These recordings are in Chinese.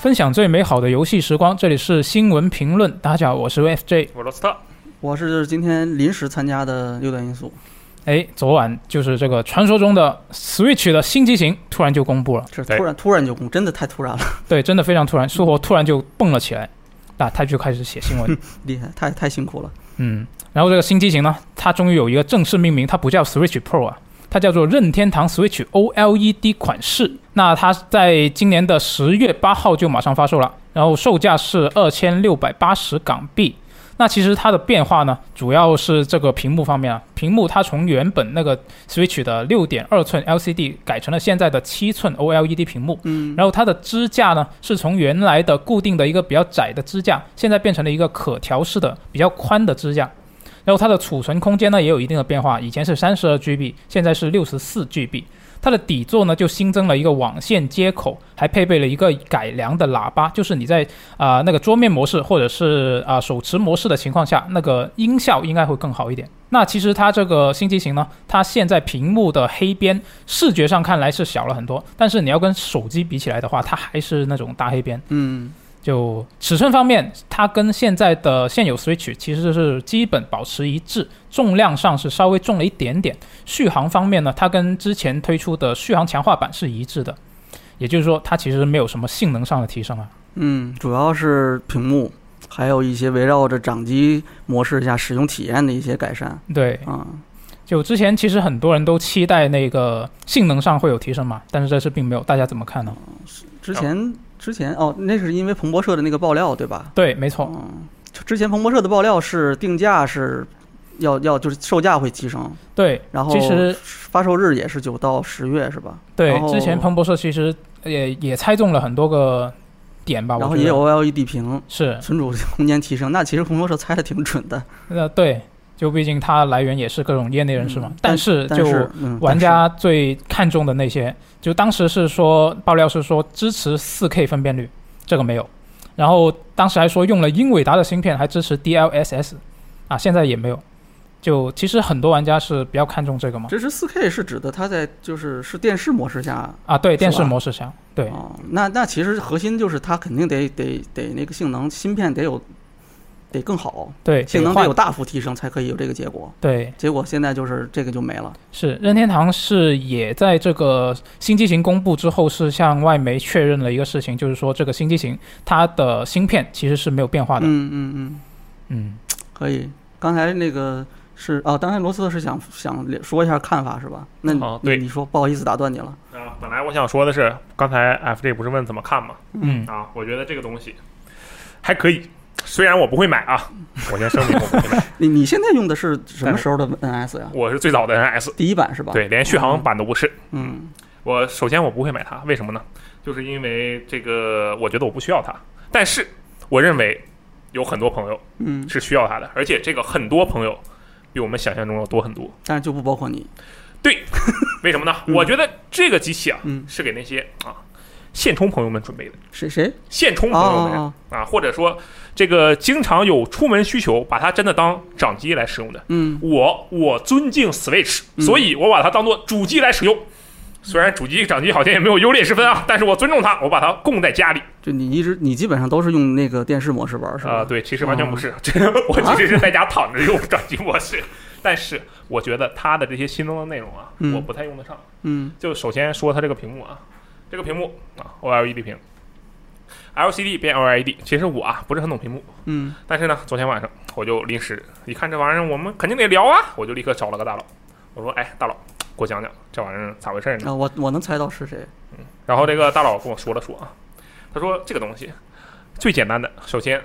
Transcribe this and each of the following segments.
分享最美好的游戏时光，这里是新闻评论。大家好，我是 FJ。我罗斯特，我是今天临时参加的六段因素，哎，昨晚就是这个传说中的 Switch 的新机型突然就公布了，对这突然突然就公，真的太突然了，对，真的非常突然，苏活突然就蹦了起来，那他就开始写新闻。厉害，太太辛苦了。嗯，然后这个新机型呢，它终于有一个正式命名，它不叫 Switch Pro 啊，它叫做任天堂 Switch OLED 款式。那它在今年的十月八号就马上发售了，然后售价是二千六百八十港币。那其实它的变化呢，主要是这个屏幕方面啊，屏幕它从原本那个 Switch 的六点二寸 LCD 改成了现在的七寸 OLED 屏幕，嗯，然后它的支架呢，是从原来的固定的一个比较窄的支架，现在变成了一个可调式的比较宽的支架。然后它的储存空间呢也有一定的变化，以前是三十二 GB，现在是六十四 GB。它的底座呢就新增了一个网线接口，还配备了一个改良的喇叭，就是你在啊、那个桌面模式或者是啊、手持模式的情况下，那个音效应该会更好一点。那其实它这个新机型呢，它现在屏幕的黑边视觉上看来是小了很多，但是你要跟手机比起来的话，它还是那种大黑边。嗯，就尺寸方面，它跟现在的现有 Switch 其实是基本保持一致，重量上是稍微重了一点点。续航方面呢，它跟之前推出的续航强化版是一致的，也就是说，它其实没有什么性能上的提升啊。嗯，主要是屏幕，还有一些围绕着掌机模式下使用体验的一些改善对，啊。就之前其实很多人都期待那个性能上会有提升嘛，但是这次并没有，大家怎么看呢？之前之前哦，那是因为彭博社的那个爆料对吧？对，没错，嗯，之前彭博社的爆料是定价是要要就是售价会提升，对，然后其实发售日也是九到十月是吧？对之前彭博社其实也也猜中了很多个点吧，然后也有 OLED 屏，是存储空间提升，那其实彭博社猜的挺准的。呃，对，就毕竟它来源也是各种业内人士嘛。嗯但是就是嗯，玩家最看重的那些，就当时是说爆料是说支持 4K 分辨率，这个没有。然后当时还说用了英伟达的芯片，还支持 DLSS，啊，现在也没有。就其实很多玩家是比较看重这个嘛。支持 4K 是指的它在就是是电视模式下啊，对，电视模式下，对，哦，那那其实核心就是它肯定得得得那个性能芯片得有得更好，对，性能得有大幅提升才可以有这个结果。对，结果现在就是这个就没了。是任天堂是也在这个新机型公布之后，是向外媒确认了一个事情，就是说这个新机型它的芯片其实是没有变化的。嗯嗯嗯，嗯，可以。刚才那个是啊，刚才罗斯特是想想说一下看法是吧？那你、哦对你你说，不好意思打断你了。啊，本来我想说的是，刚才 FJ 不是问怎么看吗？嗯啊，我觉得这个东西还可以，虽然我不会买啊，我先声明我不会买，你你现在用的是什么时候的 NS 呀？我是最早的 NS，第一版是吧？，对，连续航版都不是。嗯我首先我不会买它，为什么呢？就是因为这个，我觉得我不需要它，但是我认为有很多朋友嗯，是需要它的，而且这个很多朋友比我们想象中要多很多。但是就不包括你。对为什么呢？嗯我觉得这个机器啊，嗯，是给那些啊现充朋友们准备的。是谁？现充哦朋友们哦啊，或者说这个经常有出门需求，把它真的当掌机来使用的。嗯我我尊敬 Switch，嗯所以我把它当做主机来使用。虽然主机掌机好像也没有优劣之分啊，但是我尊重它，我把它供在家里。就你一直你基本上都是用那个电视模式玩是吧？啊、对，其实完全不是，这个我其实是在家躺着用掌机模式。但是我觉得它的这些新增的内容啊，嗯我不太用得上。嗯就首先说它这个屏幕啊，这个屏幕啊，OLED 屏，LCD 变 OLED。其实我啊不是很懂屏幕，嗯但是呢，昨天晚上我就临时一看这玩意儿，我们肯定得聊啊，我就立刻找了个大佬，我说：“哎，大佬，给我讲讲这玩意儿咋回事呢啊，我我能猜到是谁。？”嗯然后这个大佬跟我说了说啊，他说这个东西最简单的，首先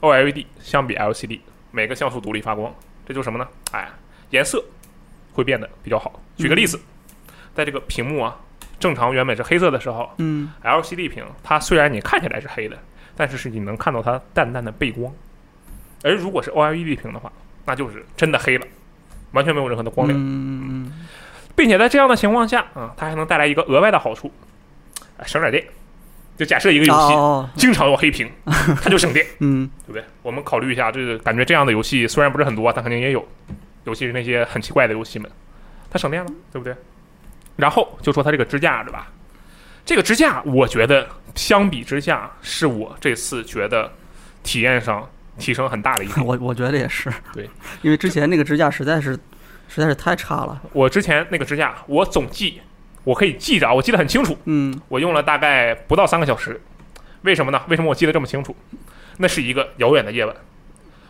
OLED 相比 LCD 每个像素独立发光，这就是什么呢？哎，颜色会变得比较好。举个例子，在这个屏幕啊，正常原本是黑色的时候嗯，LCD 屏它虽然你看起来是黑的，但是是你能看到它淡淡的背光。而如果是 OLED 屏的话，那就是真的黑了，完全没有任何的光亮。嗯嗯并且在这样的情况下啊，它还能带来一个额外的好处，啊省点电。就假设一个嗯，游戏哦，经常有黑屏，它就省电，嗯对不对？我们考虑一下，这个感觉这样的游戏虽然不是很多，但肯定也有，尤其是那些很奇怪的游戏们，它省电了，对不对？然后就说它这个支架，对吧？这个支架，我觉得相比之下，是我这次觉得体验上提升很大的一个。我我觉得也是，对，因为之前那个支架实在是实在是太差了，我之前那个支架，我总计我可以记着啊，我记得很清楚，嗯我用了大概不到三个小时。为什么呢？为什么我记得这么清楚？那是一个遥远的夜晚，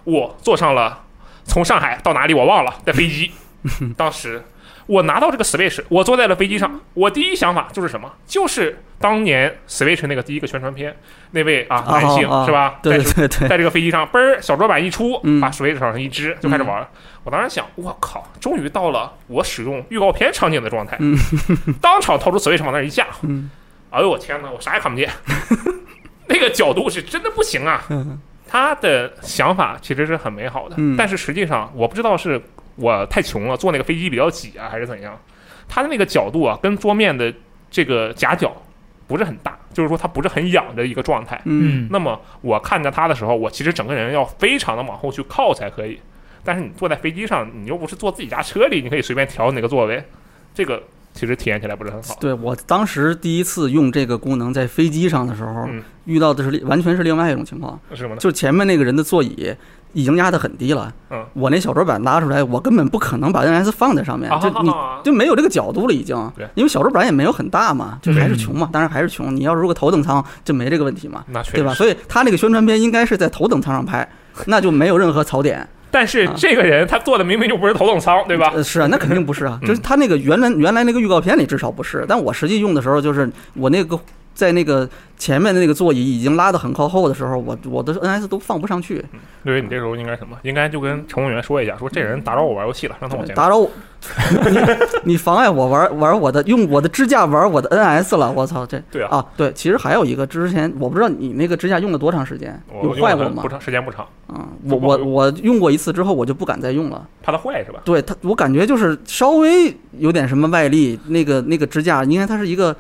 我坐上了从上海到哪里我忘了的飞机。当时我拿到这个 Switch，我坐在了飞机上，我第一想法就是什么？就是当年 Switch 那个第一个宣传片，那位啊啊男性、啊是吧？对在对对对，在这个飞机上，嘣儿，小桌板一出，嗯把 Switch 往上一支，就开始玩。我当时想，我靠，终于到了我使用预告片场景的状态，嗯当场掏出 Switch 往那儿一架，嗯哎呦我天哪，我啥也看不见，那个角度是真的不行啊。嗯他的想法其实是很美好的，嗯但是实际上我不知道是我太穷了，坐那个飞机比较挤啊，还是怎样。它的那个角度啊，跟桌面的这个夹角不是很大，就是说它不是很仰的一个状态。嗯嗯，那么我看着它的时候，我其实整个人要非常的往后去靠才可以。但是你坐在飞机上，你又不是坐自己家车里，你可以随便调哪个座位，这个其实体验起来不是很好。对我当时第一次用这个功能在飞机上的时候，嗯遇到的是完全是另外一种情况，是什么呢？就前面那个人的座椅已经压得很低了，嗯我那小桌板拉出来，我根本不可能把 NS 放在上面，啊就你啊就没有这个角度了，已经对。因为小桌板也没有很大嘛，就对还是穷嘛，当然还是穷。你要如果头等舱就没这个问题嘛，那确对吧？所以他那个宣传片应该是在头等舱上拍，那就没有任何槽点。但是啊这个人他坐的明明就不是头等舱，对吧？呃，是啊，那肯定不是啊，嗯就是他那个原来原来那个预告片里至少不是，但我实际用的时候，就是我那个在那个前面的那个座椅已经拉得很靠后的时候，我我的 NS 都放不上去，对于你这时候应该什么？应该就跟乘务员说一下，说这人打扰我玩游戏了，让他往前。打扰我，你 你妨碍我玩玩我的用我的支架玩我的 NS 了，我操这对啊，啊对，其实还有一个之前我不知道你那个支架用了多长时间，有坏过吗不？长，时间不长，嗯，我我我用过一次之后我就不敢再用了。怕它坏是吧？对它，我感觉就是稍微有点什么外力，那个那个支架，应该它是一个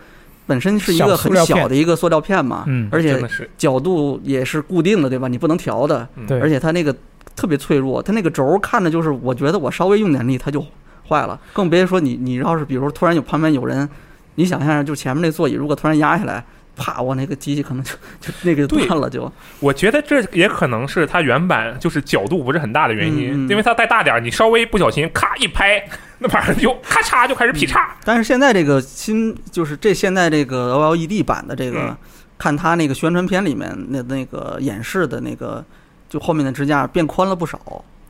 本身是一个很小的一个塑料片嘛，嗯而且角度也是固定的，对吧？你不能调的，而且它那个特别脆弱，它那个轴看着就是，我觉得我稍微用点力它就坏了，更别说你你要是比如说突然有旁边有人，你想象就前面那座椅如果突然压下来，啪，我那个机器可能就 就那个就断了就，我觉得这也可能是它原版就是角度不是很大的原因，因为它再大点儿，你稍微不小心咔一拍，那玩意儿就咔嚓就开始劈叉。但是现在这个新就是这现在这个 OLED 版的这个，嗯看它那个宣传片里面那那个演示的那个，就后面的支架变宽了不少。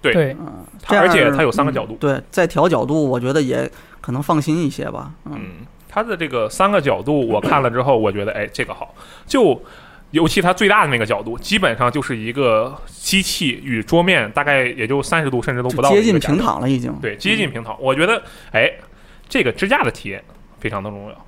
对对，嗯，它而且它有三个角度嗯对，再调角度，我觉得也可能放心一些吧。嗯，嗯，它的这个三个角度我看了之后，我觉得哎这个好，就尤其它最大的那个角度，基本上就是一个机器与桌面大概也就三十度甚至都不到接近平躺了已经。对，接近平躺。我觉得哎这个支架的体验非常的重要。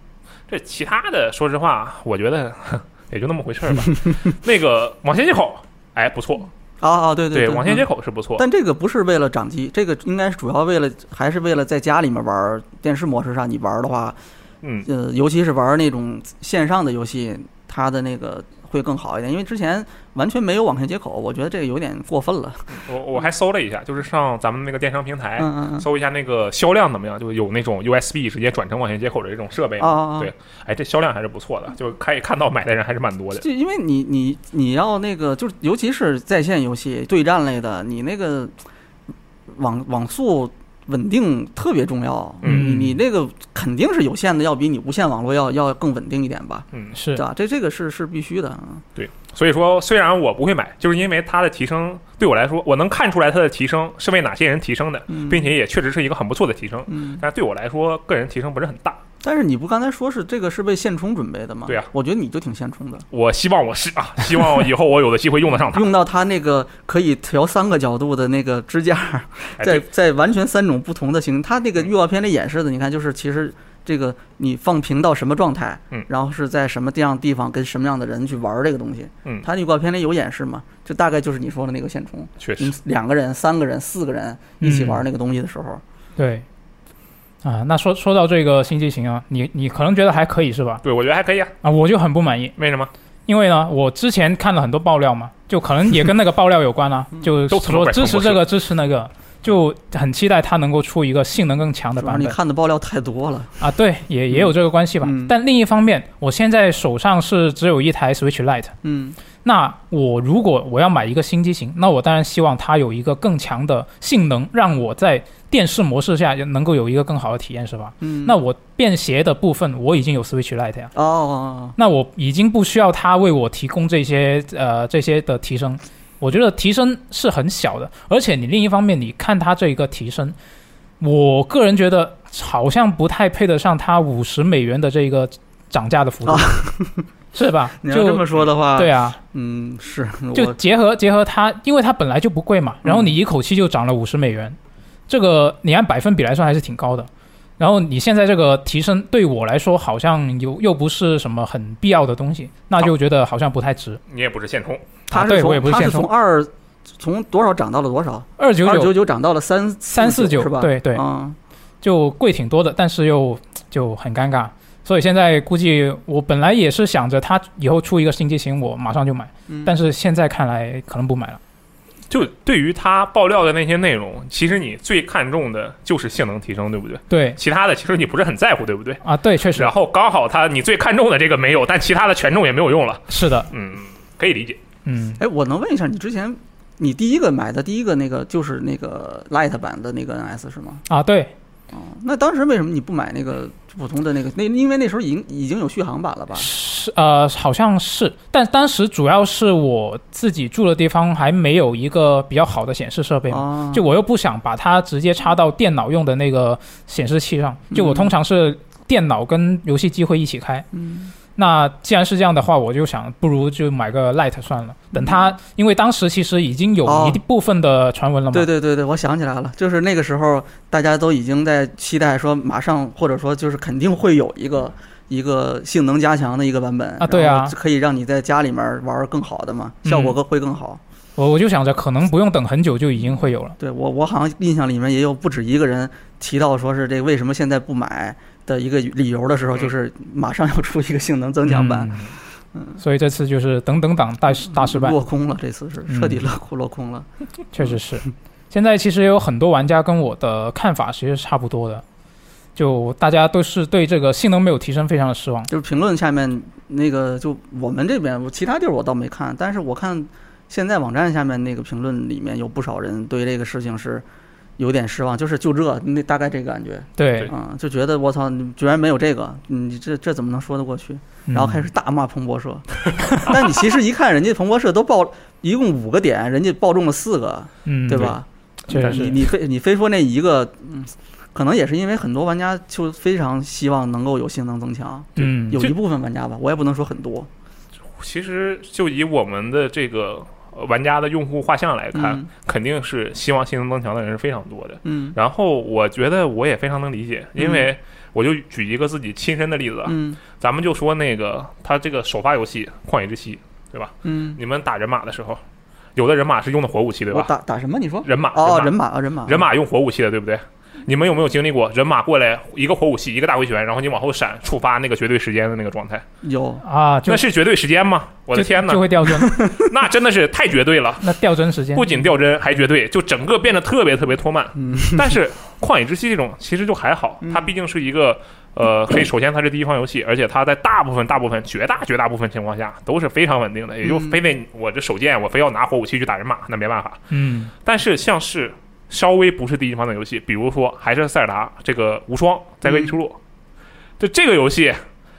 这其他的说实话，我觉得哼也就那么回事儿吧。那个网线接口哎不错，啊啊，对对，网线接嗯口是不错。但这个不是为了掌机，这个应该是主要为了，还是为了在家里面玩儿电视模式上你玩的话，嗯，呃，尤其是玩那种线上的游戏，它的那个会更好一点，因为之前完全没有网线接口，我觉得这个有点过分了。我我还搜了一下，就是上咱们那个电商平台。嗯嗯嗯。搜一下那个销量怎么样？就有那种 USB 直接转成网线接口的这种设备啊啊啊！对哎，这销量还是不错的，就可以看到买的人还是蛮多的。就因为你你你要那个，就是尤其是在线游戏对战类的，你那个网网速稳定特别重要。嗯你你那个肯定是有线的，要比你无线网络要要更稳定一点吧？嗯，是对吧？这这个是是必须的。嗯所以说虽然我不会买，就是因为它的提升对我来说，我能看出来它的提升是为哪些人提升的，嗯并且也确实是一个很不错的提升。嗯。但是对我来说，个人提升不是很大。但是你不刚才说是这个是为现充准备的吗？对啊。我觉得你就挺现充的，我希望我是 啊，希望以后我有的机会用得上它。用到它那个可以调三个角度的那个支架，哎在在完全三种不同的形，它那个预告片里演示的，你看就是其实这个你放平到什么状态，嗯。然后是在什么这样地方跟什么样的人去玩这个东西，嗯。它预告片里有演示嘛，就大概就是你说的那个现充，确实，两个人、三个人、四个人一起玩嗯那个东西的时候，对。啊，那说说到这个新机型啊，你你可能觉得还可以是吧？对我觉得还可以啊。啊，我就很不满意，为什么？因为呢，我之前看了很多爆料嘛，就可能也跟那个爆料有关啊，就都说支持这个支持那个，就很期待它能够出一个性能更强的版本你看的爆料太多了。啊。对，也也有这个关系吧。嗯但另一方面，我现在手上是只有一台 Switch Lite，嗯那我如果我要买一个新机型，那我当然希望它有一个更强的性能，让我在电视模式下能够有一个更好的体验，是吧？嗯，那我便携的部分我已经有 Switch Lite 呀，哦哦哦，那我已经不需要它为我提供这些呃这些的提升，我觉得提升是很小的，而且你另一方面你看它这一个提升，我个人觉得好像不太配得上它五十美元的这个涨价的幅度，啊 是吧？你要这么说的话，对啊，嗯，是就结合结合它，因为它本来就不贵嘛，然后你一口气就涨了五十美元，这个你按百分比来算还是挺高的。然后你现在这个提升对我来说好像又又不是什么很必要的东西，那就觉得好像不太值。你也不是现充，啊对它是从它是我也不是现充从二从多少涨到了多少？二九九二九九涨到了三三四九是吧？对对嗯就贵挺多的，但是又就很尴尬。所以现在估计我本来也是想着它以后出一个新机型，我马上就买，嗯，但是现在看来可能不买了。就对于它爆料的那些内容，其实你最看重的就是性能提升，对不对？对其他的其实你不是很在乎，对不对？啊，对，确实然后刚好它你最看重的这个没有，但其他的权重也没有用了，是的，嗯，可以理解。嗯，哎，我能问一下，你之前你第一个买的第一个那个就是那个 Light 版的那个 NS 是吗？啊，对，哦，那当时为什么你不买那个普通的那个？那因为那时候已经已经有续航版了吧？是呃，好像是，但当时主要是我自己住的地方还没有一个比较好的显示设备嘛，啊，就我又不想把它直接插到电脑用的那个显示器上，就我嗯通常是电脑跟游戏机会一起开。嗯那既然是这样的话，我就想不如就买个 Lite 算了。等它，因为当时其实已经有哦一部分的传闻了嘛。对对对对，我想起来了，就是那个时候大家都已经在期待说，马上或者说就是肯定会有一个一个性能加强的一个版本啊对啊可以让你在家里面玩儿更好的嘛，嗯效果更会更好。我我就想着可能不用等很久就已经会有了。对我我好像印象里面也有不止一个人提到说是这个为什么现在不买的一个理由的时候，嗯就是马上要出一个性能增强版，嗯所以这次就是等等党大大失败，落空了，这次是嗯彻底落空落空了。确实是。现在其实也有很多玩家跟我的看法其实是差不多的，就大家都是对这个性能没有提升非常的失望。就是评论下面那个，就我们这边，我其他地儿我倒没看，但是我看现在网站下面那个评论里面有不少人对这个事情是有点失望，就是就这那大概这个感觉对，嗯、就觉得我操，你居然没有这个，你这这怎么能说得过去？然后开始大骂彭博社，但你其实一看人家彭博社都报一共五个点，人家报中了四个，嗯，对吧？确实是。你你非你非说那一个，嗯，可能也是因为很多玩家就非常希望能够有性能增强。嗯，有一部分玩家吧，我也不能说很多。其实就以我们的这个呃玩家的用户画像来看，嗯肯定是希望性能增强的人是非常多的。嗯然后我觉得我也非常能理解，因为我就举一个自己亲身的例子，啊，嗯咱们就说那个他这个首发游戏《旷野之息》，对吧？嗯，你们打人马的时候，有的人马是用的火武器，对吧？打打什么？你说？人马哦，人马人马啊，人马，人马用火武器的，对不对？你们有没有经历过人马过来一个火武器一个大回旋，然后你往后闪触发那个绝对时间的那个状态？有啊，就那是绝对时间吗？我的天哪就，会掉帧，那真的是太绝对了！那掉帧时间不仅掉帧还绝对，就整个变得特别特别拖慢。嗯但是旷野之息这种其实就还好，嗯它毕竟是一个呃，可以首先它是第一方游戏，而且它在大部分大部分绝大绝大部分情况下都是非常稳定的，也就嗯非得我这手贱，我非要拿火武器去打人马，那没办法。嗯但是像是稍微不是第一方的游戏，比如说还是塞尔达这个无双在个异出路，就这个游戏，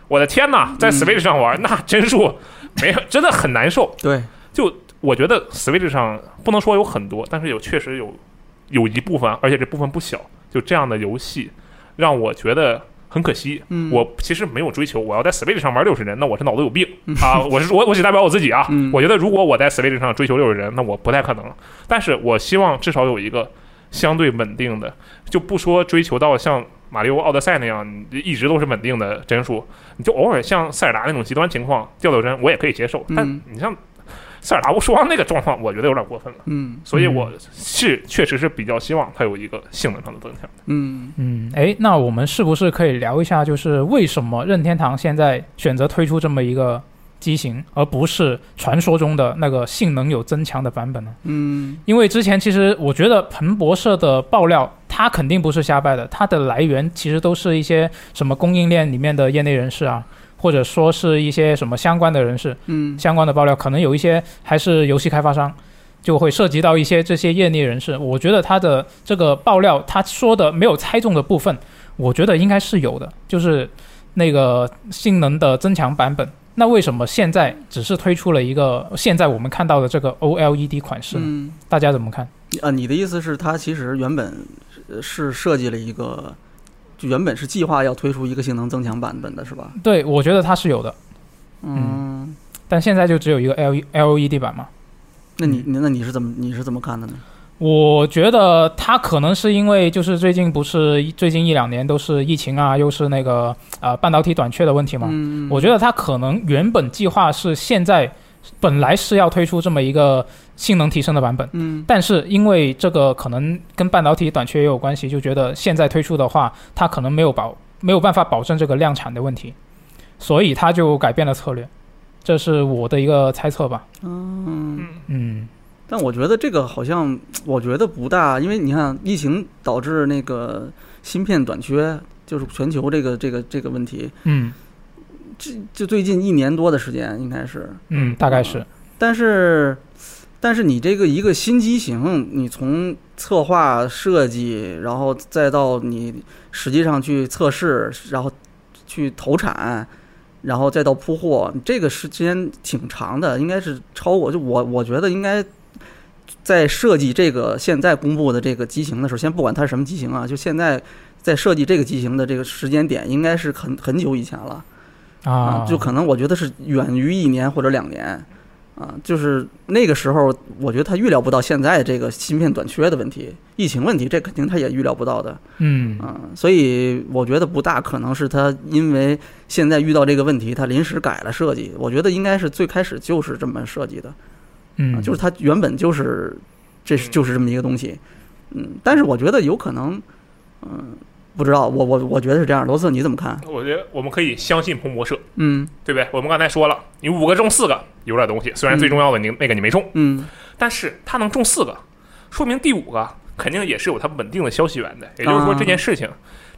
我的天呐，在嗯。Switch 上玩、那帧数没有真的很难受。对，就我觉得 Switch 上不能说有很多，但是有确实有有一部分，而且这部分不小，就这样的游戏让我觉得很可惜。嗯我其实没有追求我要在 Switch 上玩六十帧，那我是脑子有病啊！我是我 我只代表我自己啊。嗯我觉得如果我在 Switch 上追求六十帧，那我不太可能。但是我希望至少有一个相对稳定的，就不说追求到像马里奥奥德赛那样一直都是稳定的帧数，你就偶尔像塞尔达那种极端情况掉掉帧，我也可以接受。但嗯你像塞尔达无双那个状况，我觉得有点过分了。嗯所以我是确实是比较希望它有一个性能上的增强的。嗯嗯，哎，那我们是不是可以聊一下，就是为什么任天堂现在选择推出这么一个机型，而不是传说中的那个性能有增强的版本呢？嗯因为之前其实我觉得彭博社的爆料，它肯定不是瞎掰的，它的来源其实都是一些什么供应链里面的业内人士啊，或者说是一些什么相关的人士嗯相关的爆料，可能有一些还是游戏开发商。就会涉及到一些这些业内人士，我觉得他的这个爆料，他说的没有猜中的部分，我觉得应该是有的，就是那个性能的增强版本。那为什么现在只是推出了一个现在我们看到的这个 OLED 款式呢？嗯大家怎么看？啊，你的意思是它其实原本呃是设计了一个，就原本是计划要推出一个性能增强版本的是吧？对，我觉得它是有的，嗯，但现在就只有一个 L LED 版嘛。那你你那你是怎么你是怎么看的呢？我觉得它可能是因为就是最近不是最近一两年都是疫情啊，又是那个呃半导体短缺的问题嘛。嗯，我觉得它可能原本计划是现在本来是要推出这么一个性能提升的版本，嗯但是因为这个可能跟半导体短缺也有关系，就觉得现在推出的话，它可能没有保没有办法保证这个量产的问题，所以它就改变了策略。这是我的一个猜测吧。嗯，嗯但我觉得这个好像我觉得不大，因为你看疫情导致那个芯片短缺，就是全球这个这个这个问题，嗯这就最近一年多的时间应该是，嗯，大概是。但是，但是你这个一个新机型，你从策划设计，然后再到你实际上去测试，然后去投产，然后再到铺货，这个时间挺长的，应该是超过就我我觉得应该。在设计这个现在公布的这个机型的时候，先不管它是什么机型啊，就现在在设计这个机型的这个时间点，应该是很很久以前了。啊，就可能我觉得是远于一年或者两年，啊，就是那个时候，我觉得他预料不到现在这个芯片短缺的问题，疫情问题，这肯定他也预料不到的，嗯。啊，所以我觉得不大可能是他因为现在遇到这个问题，他临时改了设计，我觉得应该是最开始就是这么设计的，啊，嗯，就是他原本就是这是就是这么一个东西，嗯，但是我觉得有可能，嗯，不知道，我我我觉得是这样，罗斯你怎么看？我觉得我们可以相信彭博社，嗯对不对？我们刚才说了，你五个中四个有点东西，虽然最重要的你那个你没中，嗯但是他能中四个，说明第五个肯定也是有他稳定的消息源的。也就是说，啊这件事情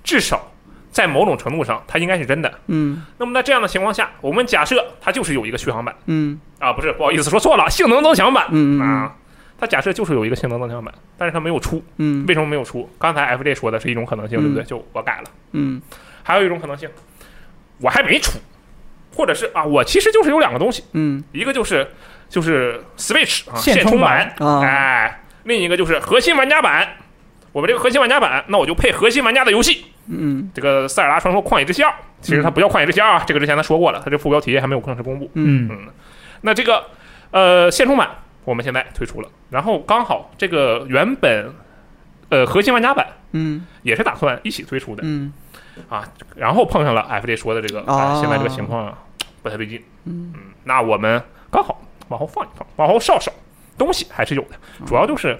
至少在某种程度上它应该是真的。嗯那么在这样的情况下，我们假设它就是有一个续航版嗯啊，不是，不好意思，说错了，性能增强版嗯嗯啊。它假设就是有一个性能增强版，但是它没有出，嗯为什么没有出？刚才 FJ 说的是一种可能性，对不对？嗯就我改了。嗯还有一种可能性，我还没出，或者是啊，我其实就是有两个东西，嗯一个就是就是 Switch 啊现充版，啊哎，另一个就是核心玩家版。我们这个核心玩家版，那我就配核心玩家的游戏。嗯这个《塞尔达传说：旷野之息二》，其实它不叫旷野之息二啊，这个之前他说过了，它这副标题还没有正式公布。嗯嗯，那这个呃现充版我们现在推出了，然后刚好这个原本呃核心玩家版嗯也是打算一起推出的，嗯啊，然后碰上了 FJ 说的这个，啊，哦现在这个情况啊不太对劲。嗯那我们刚好往后放一放，往后稍稍，东西还是有的，主要就是。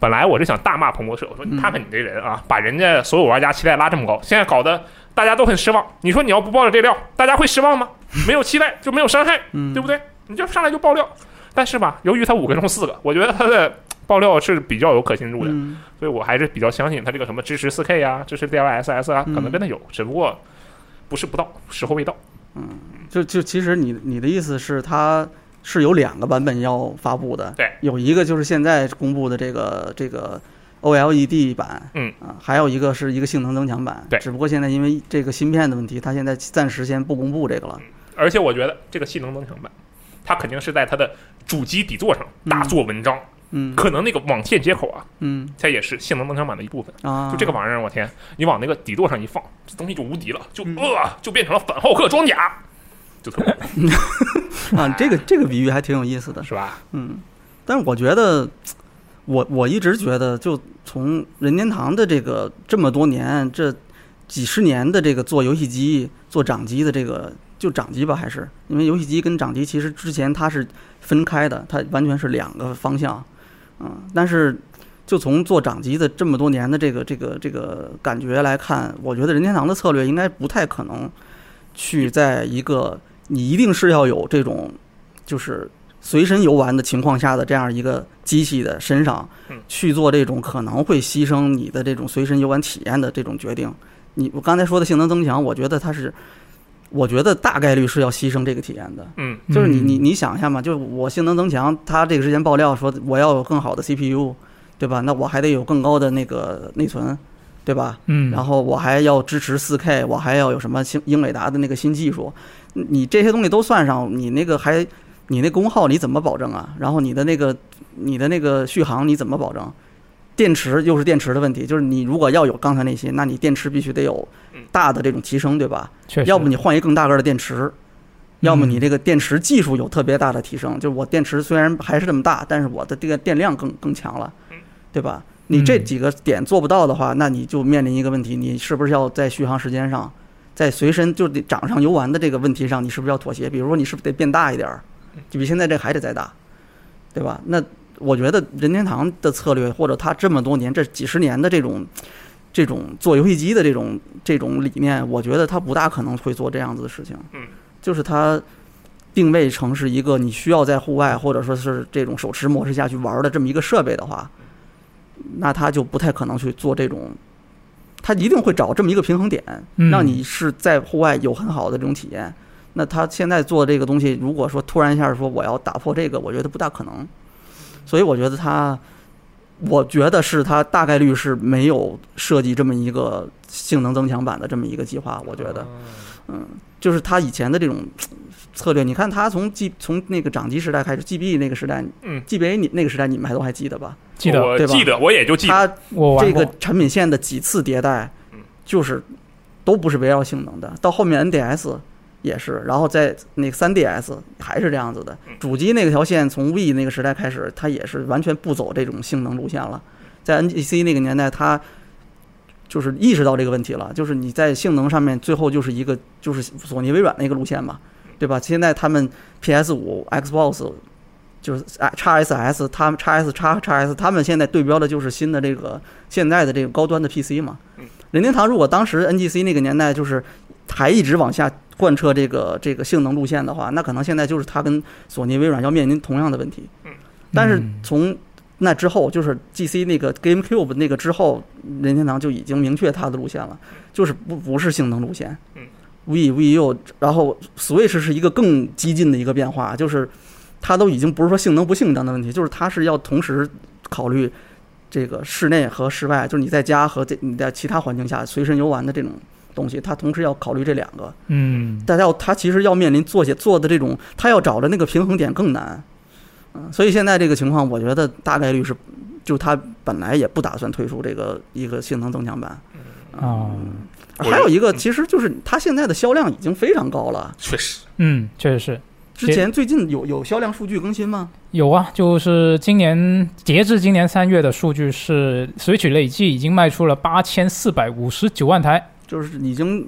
本来我是想大骂彭博社，我说你看看你这人啊，把人家所有玩家期待拉这么高，现在搞得大家都很失望。你说你要不爆了这料，大家会失望吗？没有期待就没有伤害，嗯，对不对？你就上来就爆料，但是吧，由于它五个中四个，我觉得它的爆料是比较有可信度的，嗯。所以我还是比较相信它这个什么支持 4K 啊，支持 DLSS 啊，嗯。可能真的有，只不过不是不到，时候未到。嗯。就就其实你你的意思是它是有两个版本要发布的，对，有一个就是现在公布的这个这个 OLED 版，嗯。啊，还有一个是一个性能增强版，对。只不过现在因为这个芯片的问题，它现在暂时先不公布这个了，而且我觉得这个性能增强版，它肯定是在它的主机底座上大做文章，嗯。可能那个网线接口啊，嗯。它也是性能增强版的一部分。啊，就这个玩意儿，我天，你往那个底座上一放，这东西就无敌了，就嗯。呃就变成了反浩克装甲，就特别酷 啊，这个这个比喻还挺有意思的，是吧？嗯，但是我觉得，我我一直觉得，就从任天堂的这个这么多年，这几十年的这个做游戏机、做掌机的这个，就掌机吧，还是因为游戏机跟掌机其实之前它是分开的，它完全是两个方向，嗯，但是就从做掌机的这么多年的这个这个这个感觉来看，我觉得任天堂的策略应该不太可能去在一个你一定是要有这种就是随身游玩的情况下的这样一个机器的身上嗯去做这种可能会牺牲你的这种随身游玩体验的这种决定。你我刚才说的性能增强，我觉得它是，我觉得大概率是要牺牲这个体验的。嗯就是你你嗯你想一下嘛，就是我性能增强，它这个之前爆料说我要有更好的 CPU，对吧？那我还得有更高的那个内存，对吧？嗯，然后我还要支持 4K，我还要有什么新英伟达的那个新技术，你这些东西都算上，你那个还你那功耗你怎么保证啊？然后你的那个你的那个续航你怎么保证？电池又是电池的问题，就是你如果要有刚才那些，那你电池必须得有大的这种提升，对吧？确实，要不你换一更大个儿的电池，要么你嗯这个电池技术有特别大的提升，就是我电池虽然还是这么大，但是我的这个电量更更强了，对吧？你这嗯几个点做不到的话，那你就面临一个问题，你是不是要在续航时间上，在随身就得掌上游玩的这个问题上，你是不是要妥协？比如说你是不是得变大一点儿，就比现在这还得再大，对吧？那我觉得任天堂的策略，或者他这么多年这几十年的这种这种做游戏机的这种这种理念，我觉得他不大可能会做这样子的事情。嗯，就是他定位成是一个你需要在户外或者说是这种手持模式下去玩的这么一个设备的话，那他就不太可能去做这种。他一定会找这么一个平衡点，嗯让你是在户外有很好的这种体验。那他现在做这个东西，如果说突然一下说我要打破这个，我觉得不大可能。所以我觉得他，我觉得是他大概率是没有设计这么一个性能增强版的这么一个计划。我觉得，嗯，就是他以前的这种策略，你看他从 G 从那个掌机时代开始，GB 那个时代，嗯，GBA 你那个时代你们还都还记得吧？记得我对吧记得，我也就记得，他这个产品线的几次迭代嗯，就是都不是围绕性能的。到后面 NDS 也是，然后在那个 3DS 还是这样子的嗯。主机那个条线从 V 那个时代开始，它也是完全不走这种性能路线了。在 NGC 那个年代，它就是意识到这个问题了，就是你在性能上面最后就是一个就是索尼、微软那个路线嘛，对吧？现在他们 PS 五、Xbox 就是叉 SS，他们叉 S 叉叉 S，他们现在对标的就是新的这个现在的这个高端的 PC 嘛嗯。任天堂如果当时 NGC 那个年代就是还一直往下贯彻这个这个性能路线的话，那可能现在就是它跟索尼、微软要面临同样的问题。但是嗯从那之后，就是 GC 那个 GameCube 那个之后，任天堂就已经明确它的路线了，就是不不是性能路线。嗯，V V U，然后 Switch 是一个更激进的一个变化，就是它都已经不是说性能不性能的问题，就是它是要同时考虑这个室内和室外，就是你在家和这你在其他环境下随身游玩的这种东西，他同时要考虑这两个。嗯。但要他其实要面临做些做的这种，他要找的那个平衡点更难，嗯，所以现在这个情况，我觉得大概率是，就他本来也不打算推出这个一个性能增强版，哦我还有一个嗯其实就是它现在的销量已经非常高了，确实，嗯，确实。是之前最近有有销量数据更新吗？有啊，就是今年截至今年三月的数据是，Switch 累计已经卖出了八千四百五十九万台，就是已经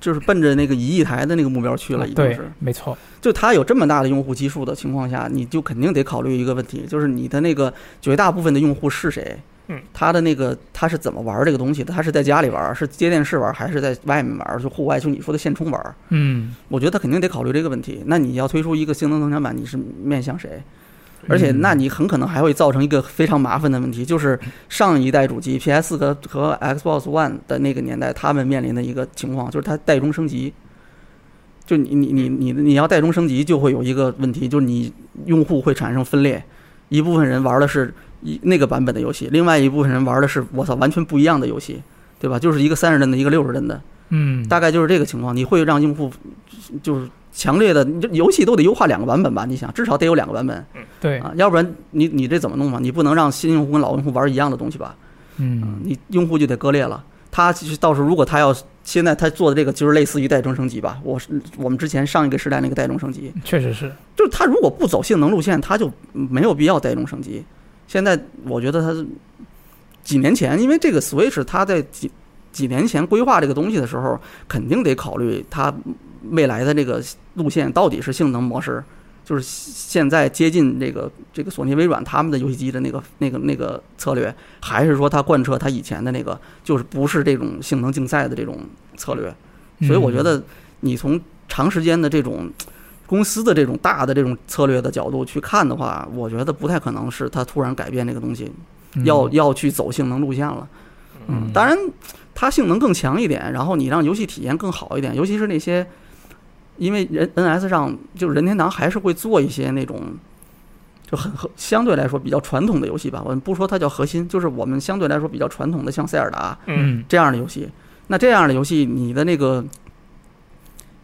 就是奔着那个一亿台的那个目标去了，已经对是。，没错，就它有这么大的用户基数的情况下，你就肯定得考虑一个问题，就是你的那个绝大部分的用户是谁？嗯，他的那个他是怎么玩这个东西的？他是在家里玩，是接电视玩，还是在外面玩？就户外，就你说的现充玩？嗯，我觉得他肯定得考虑这个问题。那你要推出一个性能增强版，你是面向谁？而且，那你很可能还会造成一个非常麻烦的问题，就是上一代主机 PS 和和 Xbox One 的那个年代，他们面临的一个情况，就是它代中升级。就你你你你你要代中升级，就会有一个问题，就是你用户会产生分裂，一部分人玩的是一那个版本的游戏，另外一部分人玩的是我操完全不一样的游戏，对吧？就是一个三十帧的，一个六十帧的，嗯，大概就是这个情况。你会让用户就是强烈的，你这游戏都得优化两个版本吧？你想，至少得有两个版本。对，啊，要不然你你这怎么弄嘛？你不能让新用户跟老用户玩一样的东西吧？嗯，你用户就得割裂了。他其实到时候如果他要现在他做的这个就是类似于代中升级吧，我是我们之前上一个时代那个代中升级，确实是，就是他如果不走性能路线，他就没有必要代中升级。现在我觉得他是几年前，因为这个 Switch 它在几几年前规划这个东西的时候，肯定得考虑它未来的这个路线到底是性能模式，就是现在接近这个这个索尼、微软他们的游戏机的那个那个那个策略，还是说它贯彻它以前的那个，就是不是这种性能竞赛的这种策略。所以我觉嗯得你从长时间的这种公司的这种大的这种策略的角度去看的话，我觉得不太可能是它突然改变这个东西，嗯要要去走性能路线了。嗯，当然，它性能更强一点，然后你让游戏体验更好一点，尤其是那些，因为人 NS 上就是任天堂还是会做一些那种。就很和相对来说比较传统的游戏吧，我们不说它叫核心，就是我们相对来说比较传统的，像塞尔达嗯，嗯这样的游戏。那这样的游戏，你的那个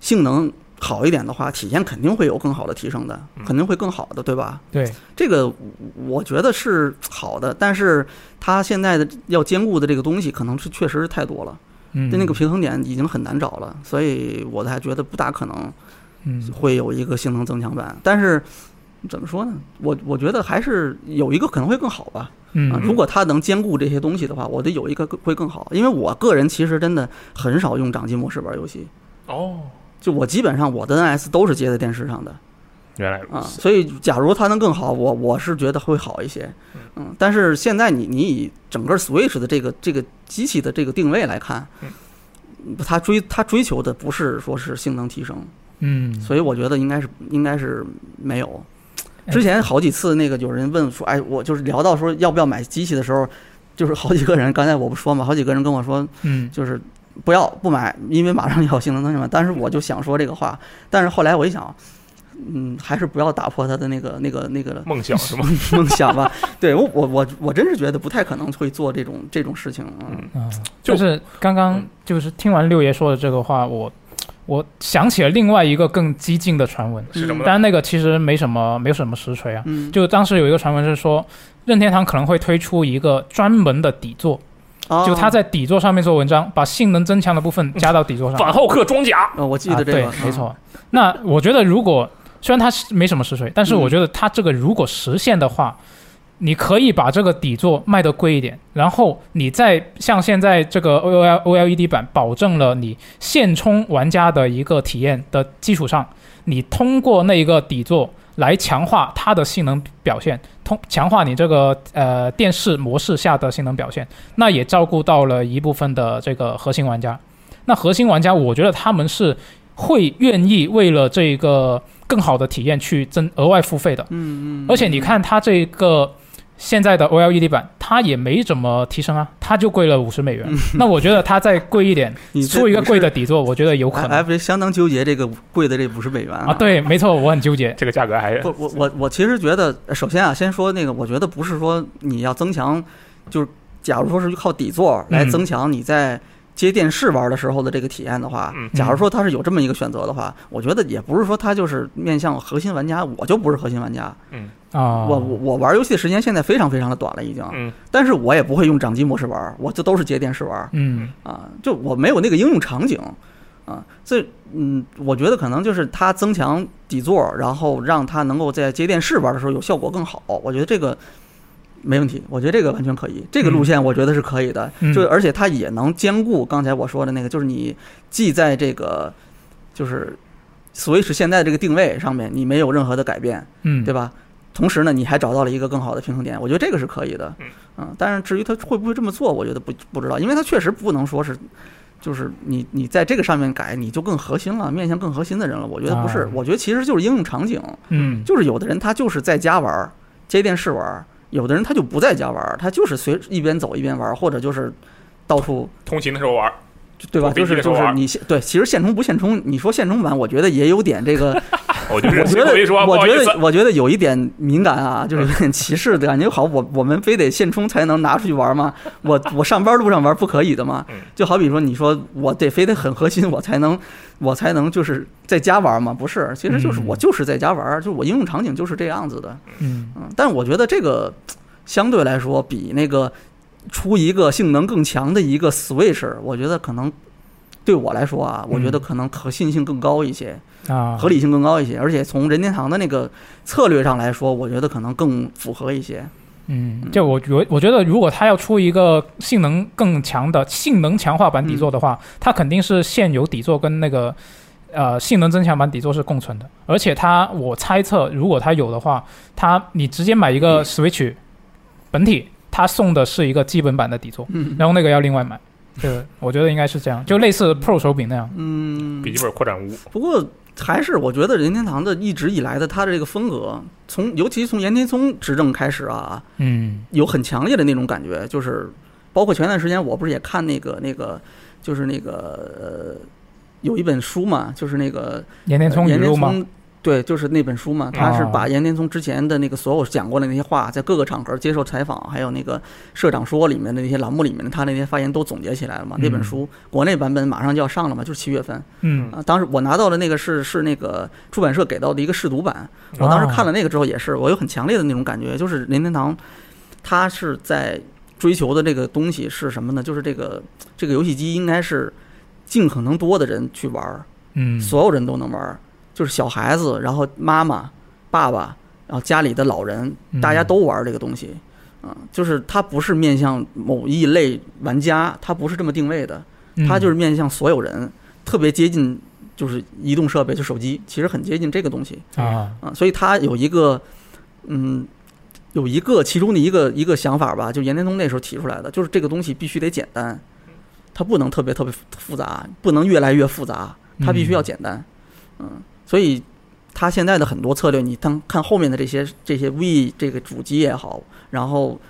性能好一点的话，体验肯定会有更好的提升的，嗯肯定会更好的，对吧？对，这个我觉得是好的，但是它现在的要兼顾的这个东西，可能是确实是太多了，嗯就那个平衡点已经很难找了，所以我才觉得不大可能嗯会有一个性能增强版。但是怎么说呢？我我觉得还是有一个可能会更好吧。啊，嗯如果它能兼顾这些东西的话，我觉得有一个会更好。因为我个人其实真的很少用掌机模式玩游戏，哦，就我基本上我的 NS 都是接在电视上的原来如啊，此。所以假如它能更好，我我是觉得会好一些。嗯，但是现在你你以整个 Switch 的这个这个机器的这个定位来看，它追它追求的不是说是性能提升，嗯，所以我觉得应该是应该是没有。哎之前好几次那个有人问说，哎，我就是聊到说要不要买机器的时候，就是好几个人，刚才我不说嘛，好几个人跟我说，嗯就是不要不买，因为马上要有性能增强版。但是我就想说这个话，但是后来我一想，嗯，还是不要打破他的那个那个那个梦想是吗？梦想吧。对我我我我真是觉得不太可能会做这种这种事情啊。嗯啊，就就是刚刚嗯就是听完六爷说的这个话，我我想起了另外一个更激进的传闻，是什么呢？当然那个其实没什么没有什么实锤啊，嗯，就当时有一个传闻是说。任天堂可能会推出一个专门的底座，哦。就它在底座上面做文章，把性能增强的部分加到底座上。反浩克装甲，哦，我记得这个，啊、对，没错。那我觉得，如果虽然它是没什么实锤，但是嗯。我觉得它这个如果实现的话，你可以把这个底座卖得贵一点，然后你再像现在这个 O L O L E D 版，保证了你现充玩家的一个体验的基础上，你通过那一个底座来强化它的性能表现，通强化你这个呃电视模式下的性能表现，那也照顾到了一部分的这个核心玩家。那核心玩家，我觉得他们是会愿意为了这个更好的体验去增额外付费的。嗯嗯，而且你看它这个现在的 OLED 版，它也没怎么提升啊，它就贵了五十美元。那我觉得它再贵一点，出一个贵的底座，我觉得有可能。F 相当纠结这个贵的这五十美元啊。对，没错，我很纠结。这个价格还是不，我我我其实觉得，首先啊，先说那个，我觉得不是说你要增强，就是假如说是靠底座来嗯。增强你在接电视玩的时候的这个体验的话，嗯。假如说它是有这么一个选择的话，我觉得也不是说它就是面向核心玩家，我就不是核心玩家，啊，我我我玩游戏的时间现在非常非常的短了已经，嗯。但是我也不会用掌机模式玩，我这都是接电视玩，嗯。啊，就我没有那个应用场景啊，这嗯，我觉得可能就是它增强底座，然后让它能够在接电视玩的时候有效果更好，我觉得这个没问题，我觉得这个完全可以，这个路线我觉得是可以的，嗯。就而且它也能兼顾刚才我说的那个，就是你既在这个就是 Switch 现在这个定位上面你没有任何的改变，嗯，对吧？同时呢，你还找到了一个更好的平衡点，我觉得这个是可以的。嗯。但是至于他会不会这么做，我觉得不不知道，因为他确实不能说是，就是你你在这个上面改，你就更核心了，面向更核心的人了。我觉得不是，啊。我觉得其实就是应用场景，嗯。就是有的人他就是在家玩儿，接电视玩儿，有的人他就不在家玩儿，他就是随一边走一边玩儿，或者就是到处通勤的时候玩，对吧？就是就是你现对，其实现充不现充，你说现充版，我觉得也有点这个。我觉得我觉得，我觉得有一点敏感啊，就是有点歧视的感觉。好，我我们非得现充才能拿出去玩吗？我我上班路上玩不可以的吗嗯？就好比说，你说我得非得很核心，我才能我才能就是在家玩吗？不是，其实就是嗯我就是在家玩，就我应用场景就是这样子的。嗯嗯，但我觉得这个相对来说比那个出一个性能更强的一个 Switch，我觉得可能对我来说啊，我觉得嗯可能可信性更高一些。啊，合理性更高一些，而且从任天堂的那个策略上来说，我觉得可能更符合一些。嗯，就我觉我觉得，如果他要出一个性能更强的性能强化版底座的话，它肯定是现有底座跟那个呃性能增强版底座是共存的。而且它，我猜测，如果它有的话，它你直接买一个 Switch 本体，它送的是一个基本版的底座，嗯然后那个要另外买。对，我觉得应该是这样，就类似 Pro 手柄那样。嗯笔，记本扩展坞，不过还是我觉得任天堂的一直以来的它的这个风格，从尤其从岩田聪执政开始啊，嗯有很强烈的那种感觉，就是包括前段时间我不是也看那个那个，就是那个呃，有一本书嘛，就是那个岩田聪语岩田录吗？聪对，就是那本书嘛，他是哦把岩田聪之前的那个所有讲过的那些话，在各个场合接受采访，还有那个社长说里面的那些栏目里面的他那些发言都总结起来了嘛。那本嗯书国内版本马上就要上了嘛，就是七月份嗯啊。当时我拿到的那个是是那个出版社给到的一个试读版，我当时看了那个之后也是，我有很强烈的那种感觉，就是任天堂，他是在追求的这个东西是什么呢？就是这个这个游戏机应该是尽可能多的人去玩儿，嗯，所有人都能玩儿，就是小孩子，然后妈妈、爸爸，然后家里的老人，嗯大家都玩儿这个东西。啊、就是它不是面向某一类玩家，它不是这么定位的，嗯它就是面向所有人，特别接近就是移动设备，就手机，其实很接近这个东西。啊，啊，所以它有一个，嗯，有一个其中的一个一个想法吧，就严田聪那时候提出来的，就是这个东西必须得简单，它不能特别特别复杂，不能越来越复杂，它必须要简单，嗯，所以它现在的很多策略，你当看后面的这些这些 V 这个主机也好，然后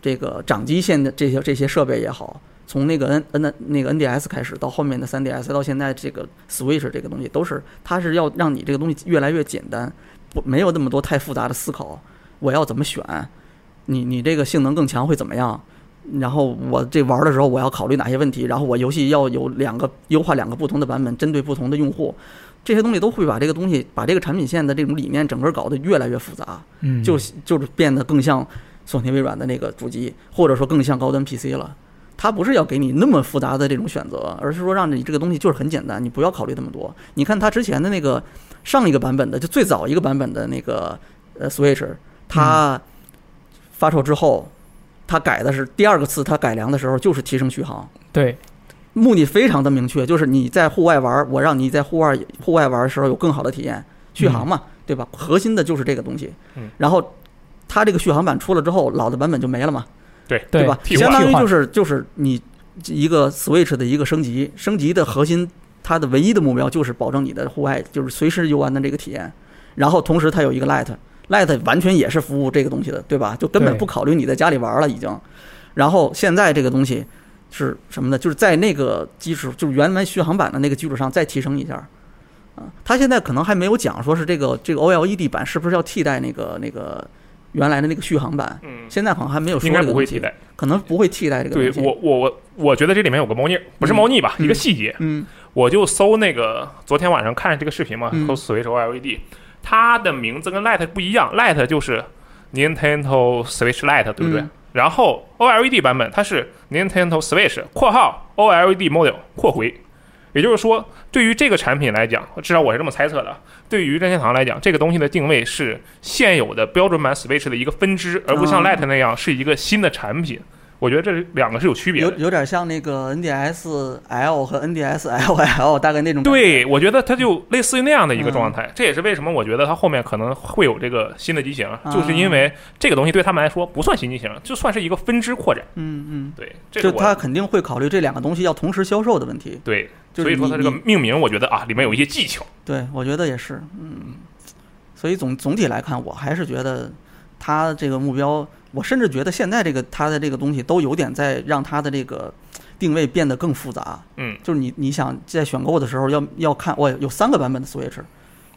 这个掌机线的这些这些设备也好。从那个 N N 的那个 NDS 开始，到后面的 3DS，到现在这个 Switch 这个东西，都是它是要让你这个东西越来越简单，不没有那么多太复杂的思考，我要怎么选？你你这个性能更强会怎么样？然后我这玩的时候我要考虑哪些问题？然后我游戏要有两个优化两个不同的版本，针对不同的用户，这些东西都会把这个东西把这个产品线的这种理念整个搞得越来越复杂，嗯，就就是变得更像索尼微软的那个主机，或者说更像高端 PC 了。它不是要给你那么复杂的这种选择，而是说让你这个东西就是很简单，你不要考虑那么多。你看它之前的那个上一个版本的，就最早一个版本的那个呃 Switch，它发售之后，它改的是第二个次它改良的时候就是提升续航，对，目的非常的明确，就是你在户外玩，我让你在户外户外玩的时候有更好的体验，续航嘛，对吧？核心的就是这个东西。嗯然后它这个续航版出了之后，老的版本就没了嘛，对对吧？相当于就是就是你一个 Switch 的一个升级，升级的核心，它的唯一的目标就是保证你的户外就是随时游玩的这个体验。然后同时它有一个 Lite。Lite 完全也是服务这个东西的，对吧？就根本不考虑你在家里玩了已经。然后现在这个东西是什么呢？就是在那个基础，就是原来续航版的那个基础上再提升一下。啊，它现在可能还没有讲说是这个这个 OLED 版是不是要替代那个那个原来的那个续航版，嗯，现在好像还没有说应该不会替代。可能不会替代这个对。我我我我觉得这里面有个猫腻，不是猫腻吧？嗯一个细节，嗯我就搜那个昨天晚上看这个视频嘛，嗯搜 Switch OLED，它的名字跟 Light 不一样，Light 就是 Nintendo Switch Light，对不对？嗯然后 OLED 版本它是 Nintendo Switch（ 括号 OLED model 括回），也就是说，对于这个产品来讲，至少我是这么猜测的。对于任天堂来讲，这个东西的定位是现有的标准版 Switch 的一个分支，而不像哦 Lite 那样是一个新的产品。我觉得这两个是有区别的。有有点像那个 NDS L 和 NDS LL 大概那种。对，我觉得它就类似于那样的一个嗯状态，这也是为什么我觉得它后面可能会有这个新的机型，啊就是因为这个东西对他们来说不算新机型，就算是一个分支扩展。嗯嗯，对，就他肯定会考虑这两个东西要同时销售的问题。对，就是所以说它这个命名，我觉得啊，里面有一些技巧。对，我觉得也是，嗯，所以总总体来看，我还是觉得它这个目标，我甚至觉得现在这个它的这个东西都有点在让它的这个定位变得更复杂。嗯，就是你你想在选购的时候要要看，我有三个版本的 Switch，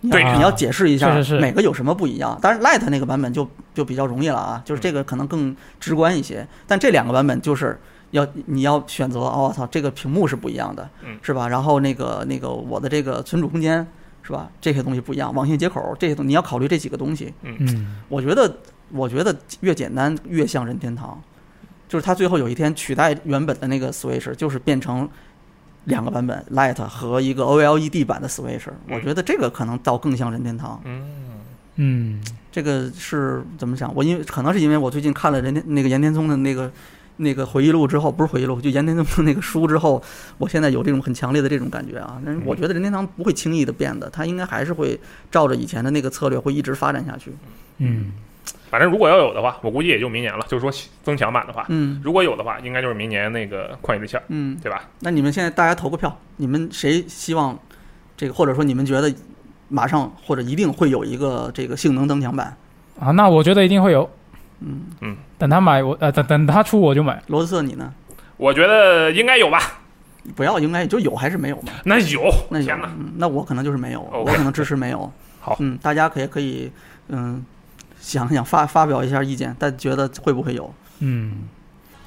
你对要你要解释一下每个有什么不一样。当然 Light 那个版本就就比较容易了啊，就是这个可能更直观一些，但这两个版本就是。要你要选择，哦，我操，这个屏幕是不一样的，嗯是吧？然后那个那个我的这个存储空间是吧？这些东西不一样，网线接口这些东你要考虑这几个东西。嗯，我觉得，我觉得越简单越像任天堂，就是它最后有一天取代原本的那个 Switch，就是变成两个版本 Light 和一个 OLED 版的 Switch。我觉得这个可能倒更像任天堂。嗯，嗯，这个是怎么想？我因为可能是因为我最近看了任天那个岩田聪的那个那个回忆录之后，不是回忆录，就岩田聪的那个书之后，我现在有这种很强烈的这种感觉啊。但是我觉得任天堂不会轻易的变的，它应该还是会照着以前的那个策略会一直发展下去。嗯，反正如果要有的话，我估计也就明年了。就是说增强版的话，嗯如果有的话，应该就是明年那个旷野之息儿，嗯，对吧？那你们现在大家投个票，你们谁希望这个，或者说你们觉得马上或者一定会有一个这个性能增强版。啊，那我觉得一定会有。嗯嗯，等他买我呃等等他出我就买。罗斯特你呢？我觉得应该有吧？不要，应该就有还是没有嘛？那有，那有天哪，嗯，那我可能就是没有我可能支持没有。好嗯，大家可以可以嗯想想发发表一下意见，但觉得会不会有？嗯，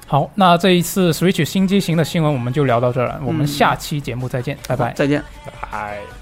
好，那这一次 Switch 新机型的新闻我们就聊到这儿了，我们嗯下期节目再见，拜拜。再见。哎。I'm